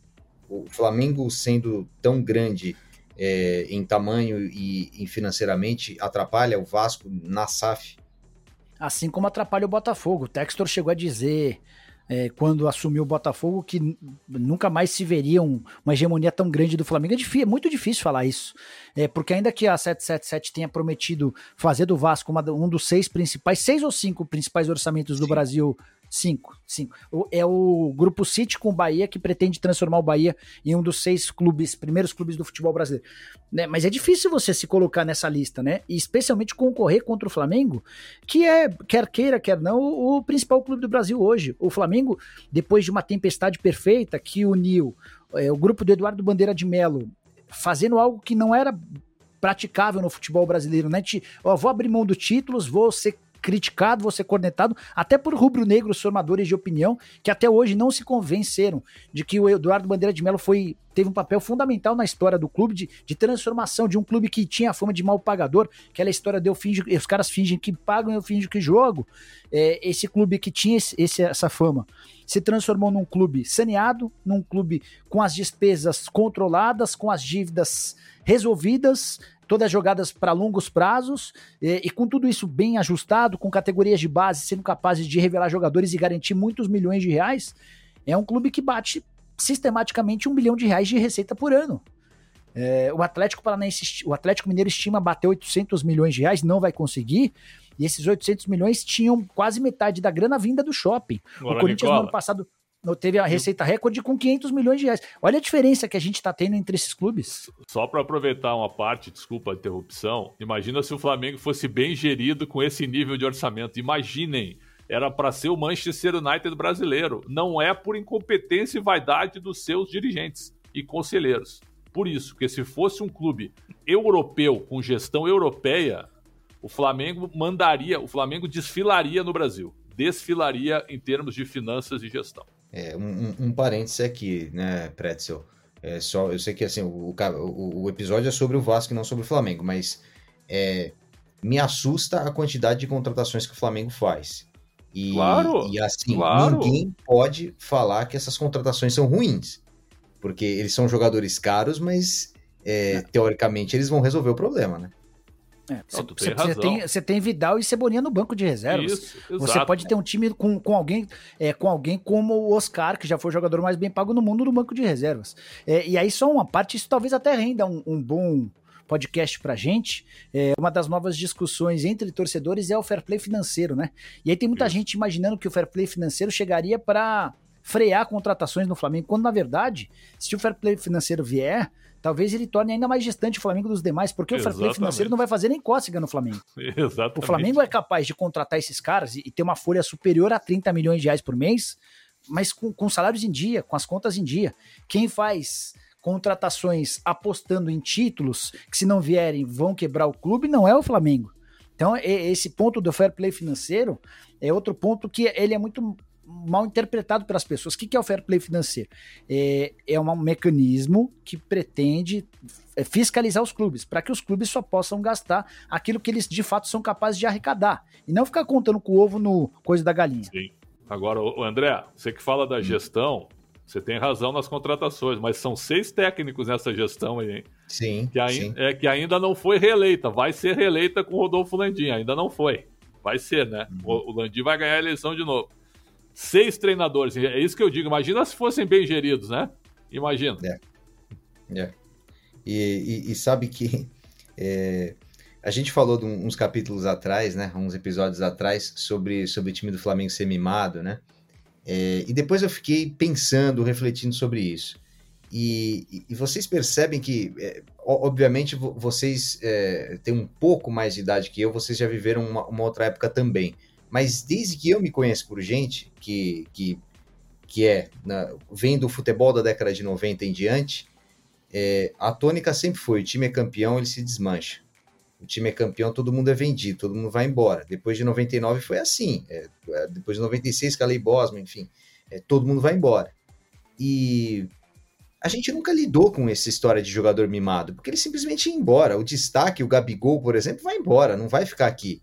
o Flamengo sendo tão grande é, em tamanho e, e financeiramente atrapalha o Vasco na SAF?
Assim como atrapalha o Botafogo. O Textor chegou a dizer é, quando assumiu o Botafogo, que nunca mais se veria um, uma hegemonia tão grande do Flamengo. É, difícil, é, muito difícil falar isso, é, porque ainda que a 777 tenha prometido fazer do Vasco uma, um dos seis principais, seis ou cinco principais orçamentos do Sim. Brasil Cinco, cinco. É o Grupo City com o Bahia que pretende transformar o Bahia em um dos seis clubes, primeiros clubes do futebol brasileiro. Né? Mas é difícil você se colocar nessa lista, né? E especialmente concorrer contra o Flamengo, que é, quer queira, quer não, o, principal clube do Brasil hoje. O Flamengo, depois de uma tempestade perfeita que uniu é, o grupo do Eduardo Bandeira de Melo fazendo algo que não era praticável no futebol brasileiro, né? De, ó, vou abrir mão dos títulos, vou ser criticado, você cornetado, até por rubro-negros formadores de opinião, que até hoje não se convenceram de que o Eduardo Bandeira de Mello foi, teve um papel fundamental na história do clube, de, de transformação de um clube que tinha a fama de mal pagador, aquela história de eu finge, os caras fingem que pagam, eu finge que jogo. É, esse clube que tinha esse, esse, essa fama se transformou num clube saneado, num clube com as despesas controladas, com as dívidas resolvidas, todas jogadas para longos prazos, e, e, com tudo isso bem ajustado, com categorias de base sendo capazes de revelar jogadores e garantir muitos milhões de reais, é um clube que bate sistematicamente um bilhão de reais de receita por ano. É, o Atlético Paranaense, o Atlético Mineiro estima bater 800 milhões de reais, não vai conseguir. E esses 800 milhões tinham quase metade da grana vinda do shopping. O Corinthians Nicola. no ano passado teve a receita recorde com 500 milhões de reais. Olha a diferença que a gente está tendo entre esses clubes.
Só para aproveitar uma parte, desculpa a interrupção, imagina se o Flamengo fosse bem gerido com esse nível de orçamento. Imaginem, era para ser o Manchester United brasileiro. Não é por incompetência e vaidade dos seus dirigentes e conselheiros. Por isso, que se fosse um clube europeu com gestão europeia, o Flamengo mandaria, o Flamengo desfilaria no Brasil, desfilaria em termos de finanças e gestão.
É, um, um, parênteses aqui, né, Pretzel? É só, eu sei que assim, o, o, o, episódio é sobre o Vasco e não sobre o Flamengo, mas é, me assusta a quantidade de contratações que o Flamengo faz. E,
claro,
e assim,
claro.
ninguém pode falar que essas contratações são ruins. Porque eles são jogadores caros, mas é, é. teoricamente eles vão resolver o problema, né?
É, você, você, tem, você tem Vidal e Cebolinha no banco de reservas. Isso, você pode ter um time com, com, alguém, é, com alguém como o Oscar, que já foi o jogador mais bem pago no mundo, no banco de reservas. É, e aí, só uma parte, isso talvez até renda um, um bom podcast pra gente. É, uma das novas discussões entre torcedores é o fair play financeiro, né? E aí tem muita gente imaginando que o fair play financeiro chegaria para frear contratações no Flamengo, quando na verdade, se o fair play financeiro vier, talvez ele torne ainda mais distante o Flamengo dos demais, porque Exatamente. o fair play financeiro não vai fazer nem cócega no Flamengo.
Exatamente.
O Flamengo é capaz de contratar esses caras e, e ter uma folha superior a 30 milhões de reais por mês, mas com, com salários em dia, com as contas em dia. Quem faz contratações apostando em títulos que se não vierem vão quebrar o clube não é o Flamengo. Então, esse ponto do fair play financeiro é outro ponto que ele é muito mal interpretado pelas pessoas. O que é o fair play financeiro? É, é um mecanismo que pretende é, fiscalizar os clubes, para que os clubes só possam gastar aquilo que eles de fato são capazes de arrecadar, e não ficar contando com o ovo no coisa da galinha.
Sim. Agora, André, você que fala da hum. gestão, você tem razão nas contratações, mas são seis técnicos nessa gestão aí, hein?
Sim.
Que,
ai sim.
É, que ainda não foi reeleita. Vai ser reeleita com o Rodolfo Landim, ainda não foi. Vai ser, né? Uhum. O, o Landim vai ganhar a eleição de novo. Seis treinadores, é isso que eu digo. Imagina se fossem bem geridos, né? Imagina.
É. é. E, e, e, sabe que é, a gente falou de uns capítulos atrás, né? Uns episódios atrás, sobre, sobre o time do Flamengo ser mimado, né? É, e depois eu fiquei pensando, refletindo sobre isso. E, e vocês percebem que, é, obviamente, vocês é, têm um pouco mais de idade que eu, vocês já viveram uma, uma outra época também. Mas desde que eu me conheço por gente que, que, que é, na, vem do futebol da década de 90 em diante, é, a tônica sempre foi: o time é campeão, ele se desmancha. O time é campeão, todo mundo é vendido, todo mundo vai embora. Depois de 99 foi assim. É, é, depois de 96, Calei Bosman, enfim, é, todo mundo vai embora. E a gente nunca lidou com essa história de jogador mimado, porque ele simplesmente ia embora. O destaque, o Gabigol, por exemplo, vai embora, não vai ficar aqui.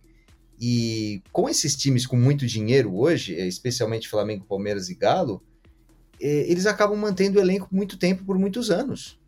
E com esses times com muito dinheiro hoje, é, especialmente Flamengo, Palmeiras e Galo, é, eles acabam mantendo o elenco muito tempo, por muitos anos.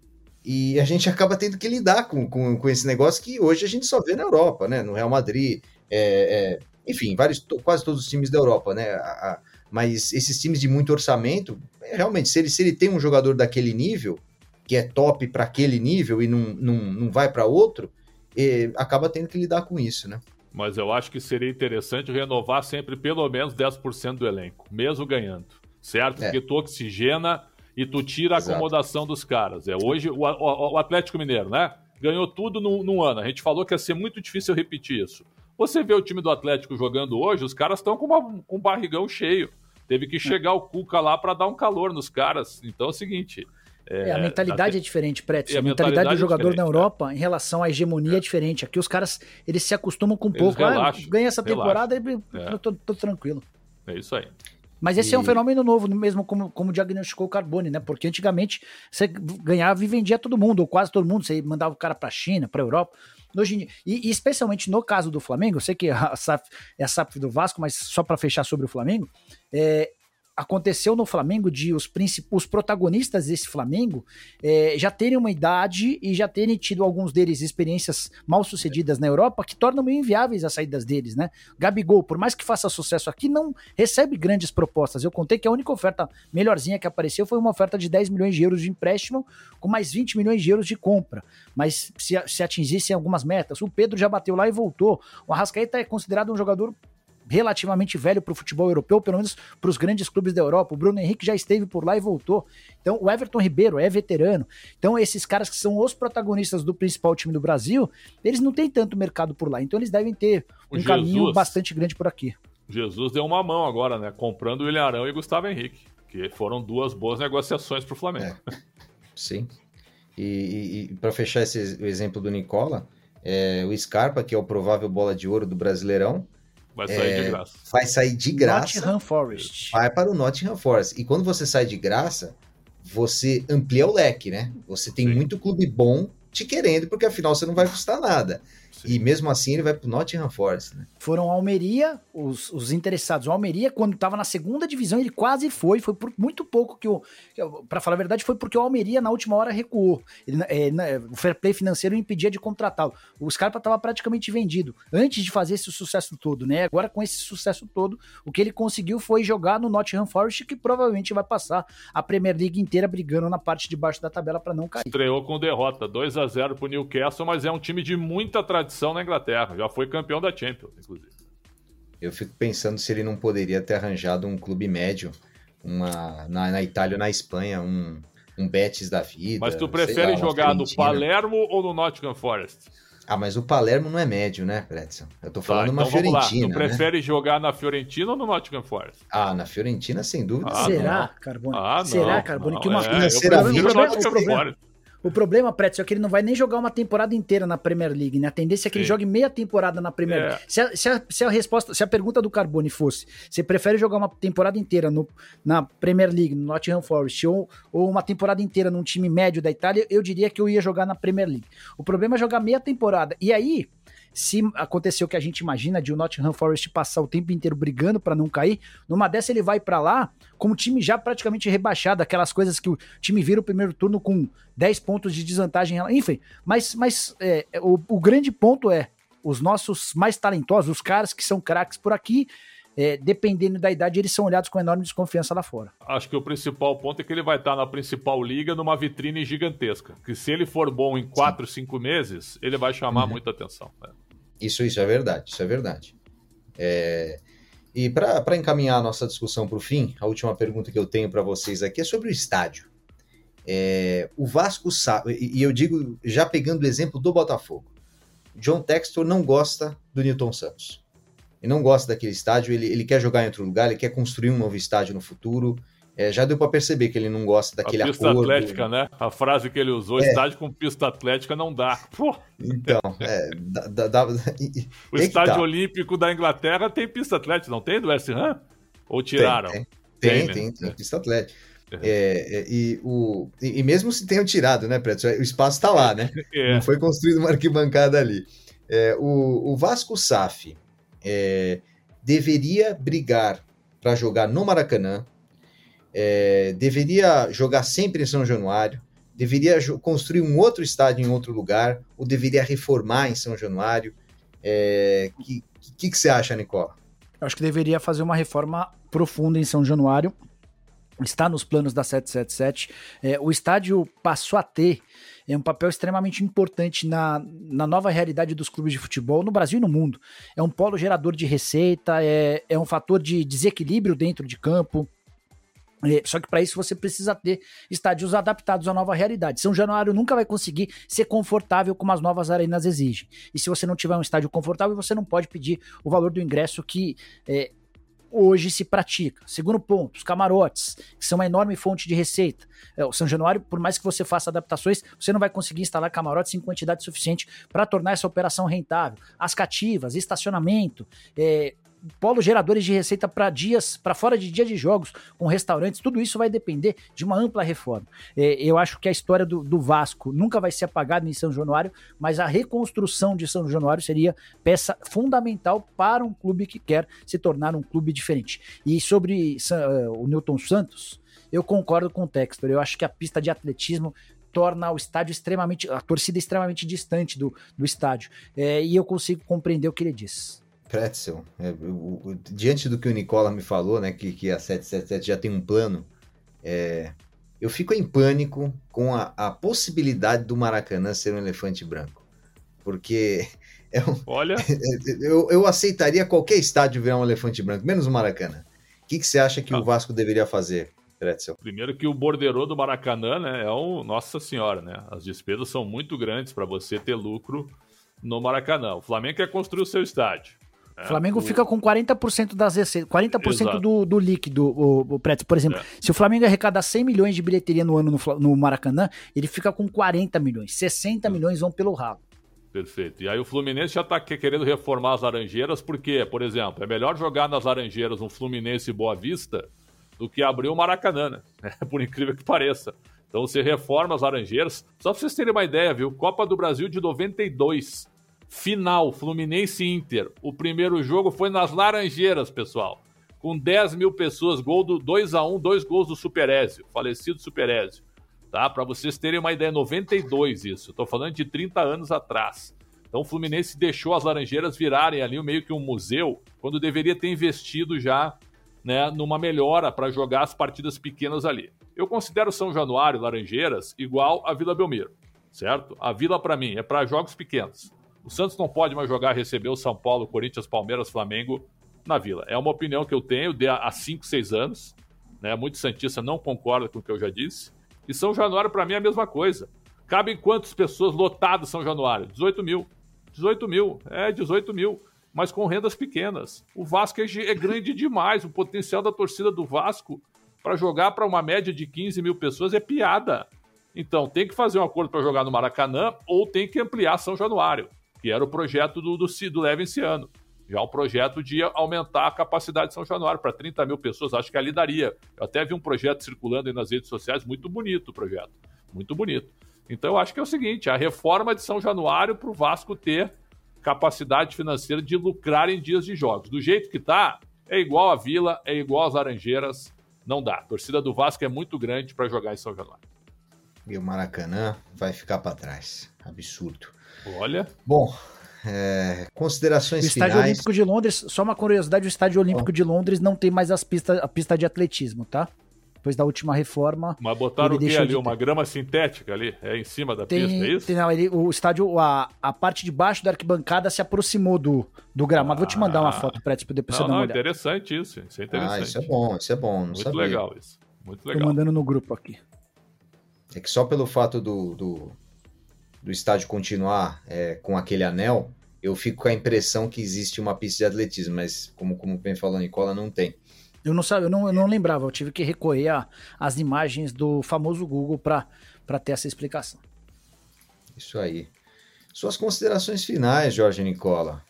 E a gente acaba tendo que lidar com, com, com esse negócio que hoje a gente só vê na Europa, né? No Real Madrid, é, é, enfim, vários, quase todos os times da Europa, né? A, a, mas esses times de muito orçamento, realmente, se ele, se ele tem um jogador daquele nível, que é top para aquele nível e não, não, não vai para outro, é, acaba tendo que lidar com isso, né?
Mas eu acho que seria interessante renovar sempre pelo menos 10% do elenco, mesmo ganhando. Certo? É. Porque tu oxigena e tu tira a Exato. acomodação dos caras. É hoje o, o, o Atlético Mineiro, né? Ganhou tudo num, num, ano. A gente falou que ia ser muito difícil repetir isso. Você vê o time do Atlético jogando hoje, os caras estão com, com um barrigão cheio. Teve que chegar o Cuca lá para dar um calor nos caras. Então é o seguinte,
é, a mentalidade até... é diferente, Pretz. A, a, mentalidade, do jogador é na Europa, em relação à hegemonia, é. é. diferente. Aqui os caras, eles se acostumam com pouco. Ah, ganha essa temporada e é. eu tô, tô, tranquilo.
É isso aí.
Mas esse e... é um fenômeno novo, mesmo como, como diagnosticou o Carbone, né? Porque antigamente você ganhava e vendia todo mundo, ou quase todo mundo. Você mandava o cara pra China, pra Europa. Hoje, e, e, especialmente no caso do Flamengo, eu sei que a SAF é a SAF do Vasco, mas só para fechar sobre o Flamengo, é, aconteceu no Flamengo de os, os protagonistas desse Flamengo é, já terem uma idade e já terem tido alguns deles experiências mal sucedidas na Europa que tornam meio inviáveis as saídas deles, né? Gabigol, por mais que faça sucesso aqui, não recebe grandes propostas. Eu contei que a única oferta melhorzinha que apareceu foi uma oferta de 10 milhões de euros de empréstimo com mais 20 milhões de euros de compra. Mas se, se atingissem algumas metas, o Pedro já bateu lá e voltou. O Arrascaeta é considerado um jogador relativamente velho para o futebol europeu, pelo menos para os grandes clubes da Europa. O Bruno Henrique já esteve por lá e voltou. Então, o Everton Ribeiro é veterano. Então, esses caras que são os protagonistas do principal time do Brasil, eles não têm tanto mercado por lá. Então, eles devem ter um Jesus, caminho bastante grande por aqui.
Jesus deu uma mão agora, né? Comprando o Ilharão e Gustavo Henrique, que foram duas boas negociações para o Flamengo.
É. Sim. E, e, e para fechar esse exemplo do Nicola, é, o Scarpa, que é o provável bola de ouro do Brasileirão,
Vai sair é, de graça.
Vai sair de graça.
Nottingham Forest.
Vai para o Nottingham Forest. E quando você sai de graça, você amplia o leque, né? Você tem Sim. muito clube bom te querendo, porque afinal você não vai custar nada. Sim. E mesmo assim ele vai pro Nottingham Forest, né?
Foram Almeria, os, os interessados. O Almeria, quando estava na segunda divisão, ele quase foi. Foi por muito pouco que o. para falar a verdade, foi porque o Almeria na última hora recuou. Ele, é, o fair play financeiro impedia de contratá-lo. O Scarpa estava praticamente vendido antes de fazer esse sucesso todo, né? Agora, com esse sucesso todo, o que ele conseguiu foi jogar no Nottingham Forest, que provavelmente vai passar a Premier League inteira brigando na parte de baixo da tabela para não cair.
Estreou com derrota 2 a 0 pro Newcastle, mas é um time de muita tradição tradição na Inglaterra. Já foi campeão da Champions, inclusive.
Eu fico pensando se ele não poderia ter arranjado um clube médio uma, na, na Itália ou na Espanha, um, um Betis da vida.
Mas tu prefere lá, jogar no Palermo ou no Nottingham Forest?
Ah, mas o Palermo não é médio, né, Pretzel? Eu tô falando tá, uma então Fiorentina.
Tu né? prefere jogar na Fiorentina ou no Nottingham Forest?
Ah, na Fiorentina, sem dúvida. Ah,
Será, Carbone? Ah, Será, Carbone? que uma...
É, eu prefiro o Nottingham
Forest. O problema, Pretzel, é que ele não vai nem jogar uma temporada inteira na Premier League, né? A tendência é que Sim. ele jogue meia temporada na Premier é. League. Se a, se, a, se a, resposta, se a pergunta do Carbone fosse: você prefere jogar uma temporada inteira no, na Premier League, no Nottingham Forest, ou, ou uma temporada inteira num time médio da Itália, eu diria que eu ia jogar na Premier League. O problema é jogar meia temporada. E aí, se aconteceu o que a gente imagina de o Nottingham Forest passar o tempo inteiro brigando para não cair, numa dessa ele vai para lá com o time já praticamente rebaixado, aquelas coisas que o time vira o primeiro turno com 10 pontos de desvantagem, enfim. Mas, mas é, o, o grande ponto é os nossos mais talentosos, os caras que são craques por aqui, é, dependendo da idade, eles são olhados com enorme desconfiança lá fora.
Acho que o principal ponto é que ele vai estar na principal liga numa vitrine gigantesca. Que se ele for bom em 4, 5 meses, ele vai chamar uhum. muita atenção. Né?
Isso, isso é verdade, isso é verdade. É... E para encaminhar a nossa discussão para o fim, a última pergunta que eu tenho para vocês aqui é sobre o estádio. É... o Vasco sabe, e eu digo já pegando o exemplo do Botafogo. John Textor não gosta do Newton Santos. Ele não gosta daquele estádio, ele, ele quer jogar em outro lugar, ele quer construir um novo estádio no futuro. É, já deu para perceber que ele não gosta daquele
a pista
acordo.
atlética, né? A frase que ele usou, é. estádio com pista atlética não dá. Pô.
Então, é, dá, dá,
o estádio tá. olímpico da Inglaterra tem pista atlética, não tem do West Ham? Ou tiraram?
Tem, tem, tem, né? tem, tem pista atlética. É, é, e, o, e, e, mesmo se tenham tirado, né, Preto? O espaço está lá, né? É. Não foi construído uma arquibancada ali. É, o, o Vasco SAF é, deveria brigar para jogar no Maracanã, é, deveria jogar sempre em São Januário, deveria construir um outro estádio em outro lugar, ou deveria reformar em São Januário. O é, que, que, que, você acha, Nicola?
Eu acho que deveria fazer uma reforma profunda em São Januário. Está nos planos da 777. É, o estádio passou a ter é um papel extremamente importante na, na nova realidade dos clubes de futebol no Brasil e no mundo. É um polo gerador de receita, é, é um fator de desequilíbrio dentro de campo. É, só que para isso você precisa ter estádios adaptados à nova realidade. São Januário nunca vai conseguir ser confortável como as novas arenas exigem. E se você não tiver um estádio confortável, você não pode pedir o valor do ingresso que é, hoje se pratica. Segundo ponto, os camarotes, que são uma enorme fonte de receita. É, o São Januário, por mais que você faça adaptações, você não vai conseguir instalar camarotes em quantidade suficiente para tornar essa operação rentável. As cativas, estacionamento, é, polos geradores de receita para dias, para fora de dia de jogos, com restaurantes, tudo isso vai depender de uma ampla reforma. É, eu acho que a história do, do, Vasco nunca vai ser apagada em São Januário, mas a reconstrução de São Januário seria peça fundamental para um clube que quer se tornar um clube diferente. E sobre uh, o Newton Santos, eu concordo com o Textor. Eu acho que a pista de atletismo torna o estádio extremamente, a torcida extremamente distante do, do estádio. É, e eu consigo compreender o que ele diz.
Pretzel, é, o, diante do que o Nicola me falou, né, que, que a 777 já tem um plano, é, eu fico em pânico com a, a, possibilidade do Maracanã ser um elefante branco. Porque é um,
Olha.
eu, eu aceitaria qualquer estádio virar um elefante branco, menos o Maracanã. O que, que você acha que ah. o Vasco deveria fazer? Pretzel.
Primeiro que o borderô do Maracanã, né, é um Nossa Senhora, né? As despesas são muito grandes para você ter lucro no Maracanã. O Flamengo quer construir o seu estádio.
O né? Flamengo o... fica com 40% das receitas, 40% do, do líquido, o, o Pretzel. Por exemplo, é. se o Flamengo arrecadar 100 milhões de bilheteria no ano no, no Maracanã, ele fica com 40 milhões. 60 é. milhões vão pelo ralo.
Perfeito. E aí o Fluminense já está querendo reformar as Laranjeiras, porque, por exemplo, é melhor jogar nas Laranjeiras um Fluminense Boa Vista do que abrir o Maracanã, né? Por incrível que pareça. Então você reforma as Laranjeiras. Só para vocês terem uma ideia, viu? Copa do Brasil de 92. Final, Fluminense Inter. O primeiro jogo foi nas Laranjeiras, pessoal. Com 10 mil pessoas, gol do 2 a 1 dois gols do Superézio, falecido Superézio. Tá? Para vocês terem uma ideia, 92 isso. Estou falando de 30 anos atrás. Então o Fluminense deixou as Laranjeiras virarem ali meio que um museu, quando deveria ter investido já né, numa melhora para jogar as partidas pequenas ali. Eu considero São Januário, Laranjeiras, igual a Vila Belmiro, certo? A Vila, para mim, é para jogos pequenos. O Santos não pode mais jogar, receber o São Paulo, Corinthians, Palmeiras, Flamengo na Vila. É uma opinião que eu tenho de há 5, 6 anos. Né? Muito Santista não concorda com o que eu já disse. E São Januário, para mim, é a mesma coisa. Cabem quantas pessoas lotadas São Januário? 18 mil. 18 mil. É, 18 mil mas com rendas pequenas. O Vasco é, é grande demais. O potencial da torcida do Vasco para jogar para uma média de 15 mil pessoas é piada. Então, tem que fazer um acordo para jogar no Maracanã ou tem que ampliar São Januário, que era o projeto do, do, do Leve esse ano. Já o projeto de aumentar a capacidade de São Januário para 30 mil pessoas, acho que ali daria. Eu até vi um projeto circulando aí nas redes sociais, muito bonito o projeto. Muito bonito. Então, eu acho que é o seguinte: a reforma de São Januário para o Vasco ter capacidade financeira de lucrar em dias de jogos. Do jeito que tá, é igual a Vila, é igual às Laranjeiras, não dá. A torcida do Vasco é muito grande para jogar em São Januário.
E o Maracanã vai ficar para trás. Absurdo.
Olha.
Bom, é, considerações
o Estádio
finais.
Olímpico de Londres, só uma curiosidade, o Estádio Olímpico oh. de Londres não tem mais as pistas, a pista de atletismo, tá? depois da última reforma.
Mas botaram o que ali? Uma grama sintética ali? É em cima da
tem,
pista, é isso?
Tem, não, ele, o estádio, a, a parte de baixo da arquibancada se aproximou do, do gramado. Ah, Vou te mandar uma ah. foto para depois
não,
você dar
não,
uma
olhada. interessante isso. Isso é interessante.
Ah, isso é bom, isso é bom.
Muito sabia. legal isso. Muito legal.
Tô mandando no grupo aqui.
É que só pelo fato do, do, do estádio continuar é, com aquele anel, eu fico com a impressão que existe uma pista de atletismo, mas como, como bem falou a Nicola, não tem.
Eu não sabia, eu não, eu não lembrava, eu tive que recorrer às imagens do famoso Google para ter essa explicação.
Isso aí. Suas considerações finais, Jorge Nicola.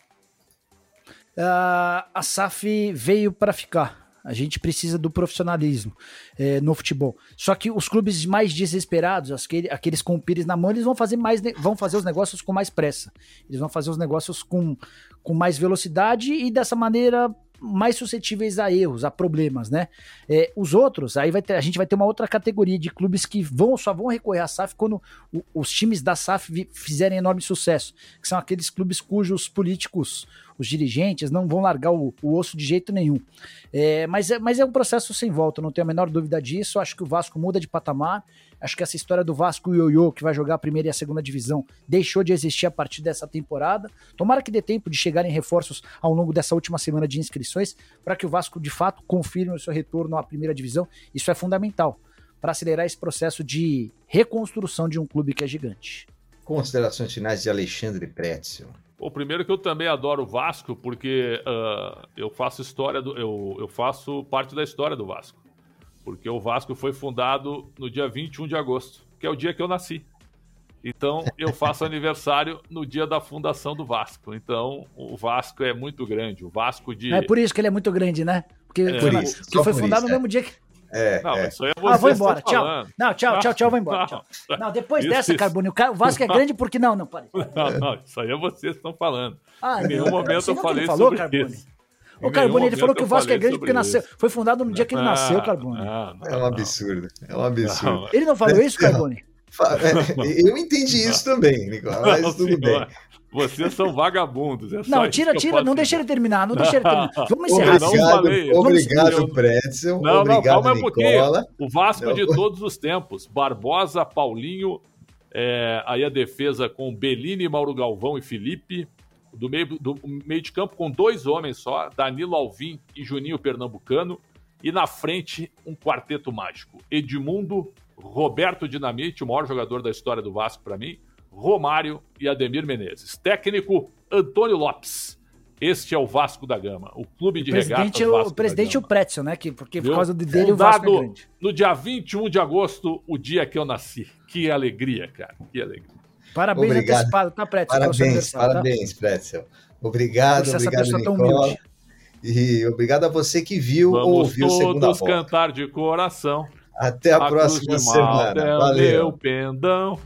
Uh, a SAF veio para ficar. A gente precisa do profissionalismo é, no futebol. Só que os clubes mais desesperados, aqueles, aqueles com o Pires na mão, eles vão fazer mais, vão fazer os negócios com mais pressa. Eles vão fazer os negócios com, com mais velocidade e dessa maneira mais suscetíveis a erros, a problemas, né? É, os outros, aí vai ter, a gente vai ter uma outra categoria de clubes que vão só vão recorrer à SAF quando o, os times da SAF fizerem enorme sucesso, que são aqueles clubes cujos políticos, os dirigentes, não vão largar o, o osso de jeito nenhum. É, mas, é, mas é um processo sem volta, não tenho a menor dúvida disso. Acho que o Vasco muda de patamar. Acho que essa história do Vasco Ioiô, que vai jogar a primeira e a segunda divisão, deixou de existir a partir dessa temporada. Tomara que dê tempo de chegarem reforços ao longo dessa última semana de inscrições, para que o Vasco de fato confirme o seu retorno à primeira divisão. Isso é fundamental para acelerar esse processo de reconstrução de um clube que é gigante.
Considerações finais de Alexandre Pretzel.
O primeiro que eu também adoro o Vasco, porque uh, eu faço história do, eu, eu faço parte da história do Vasco. Porque o Vasco foi fundado no dia 21 de agosto, que é o dia que eu nasci. Então, eu faço aniversário no dia da fundação do Vasco. Então, o Vasco é muito grande. O Vasco de.
É por isso que ele é muito grande, né? Porque,
É,
foi,
por isso,
porque
só
foi
por
fundado
isso,
no mesmo dia que.
É,
Não,
é.
isso aí é
Ah, vou
vocês
embora. Tchau.
falando.
Não, tchau, tchau, tchau, vou embora. Tchau. Não, depois
Isso,
dessa,
isso.
Carbone, o Vasco é grande porque. Não, não, pare.
Não, não, isso aí é vocês que estão falando.
Ah,
Em nenhum
não,
momento eu
que
falei
falou,
sobre
Carbone.
isso.
O Carbone, ele falou que o Vasco é grande porque nasceu.
isso.
Foi fundado no dia que ele nasceu,
Ah,
Carbone.
não, não,
É um
não.
absurdo. É um absurdo.
Não,
Ele não falou isso, Carbone?
É, Eu entendi isso também, Nicolas, mas
não,
tudo bem.
Vocês são vagabundos. é
Não, tira, tira, não deixa ele terminar, não deixa ele terminar. Vamos encerrar.
não.
Obrigado,
falei.
obrigado Pretzel.
Não, não,
obrigado,
calma um pouquinho.
Nicola.
O Vasco
Não.
de todos os tempos. Barbosa, Paulinho, é, aí a defesa com Bellini, Mauro Galvão e Felipe. Do meio, do meio de campo com dois homens só, Danilo Alvim e Juninho Pernambucano. E na frente, um quarteto mágico. Edmundo, Roberto Dinamite, o maior jogador da história do Vasco para mim, Romário e Ademir Menezes. Técnico, Antônio Lopes. Este é o Vasco da Gama, o clube de
O presidente,
regatas Vasco
o presidente e
da
o Pretzel, né? Que, porque por
Viu?
causa dele o Vasco é
Fundado
grande.
no dia 21 de agosto, o dia que eu nasci. Que alegria, cara. Que alegria.
Parabéns
Obrigado.
antecipado, tá, Pretzel?
Parabéns,
tá?
parabéns, Pretzel. Obrigado, obrigado, Nicola. E obrigado a você que viu ou
Vamos
ouviu o segunda
todos
bola.
cantar de coração.
Até a,
cruz
próxima semana.
É o
Valeu.
meu pendão.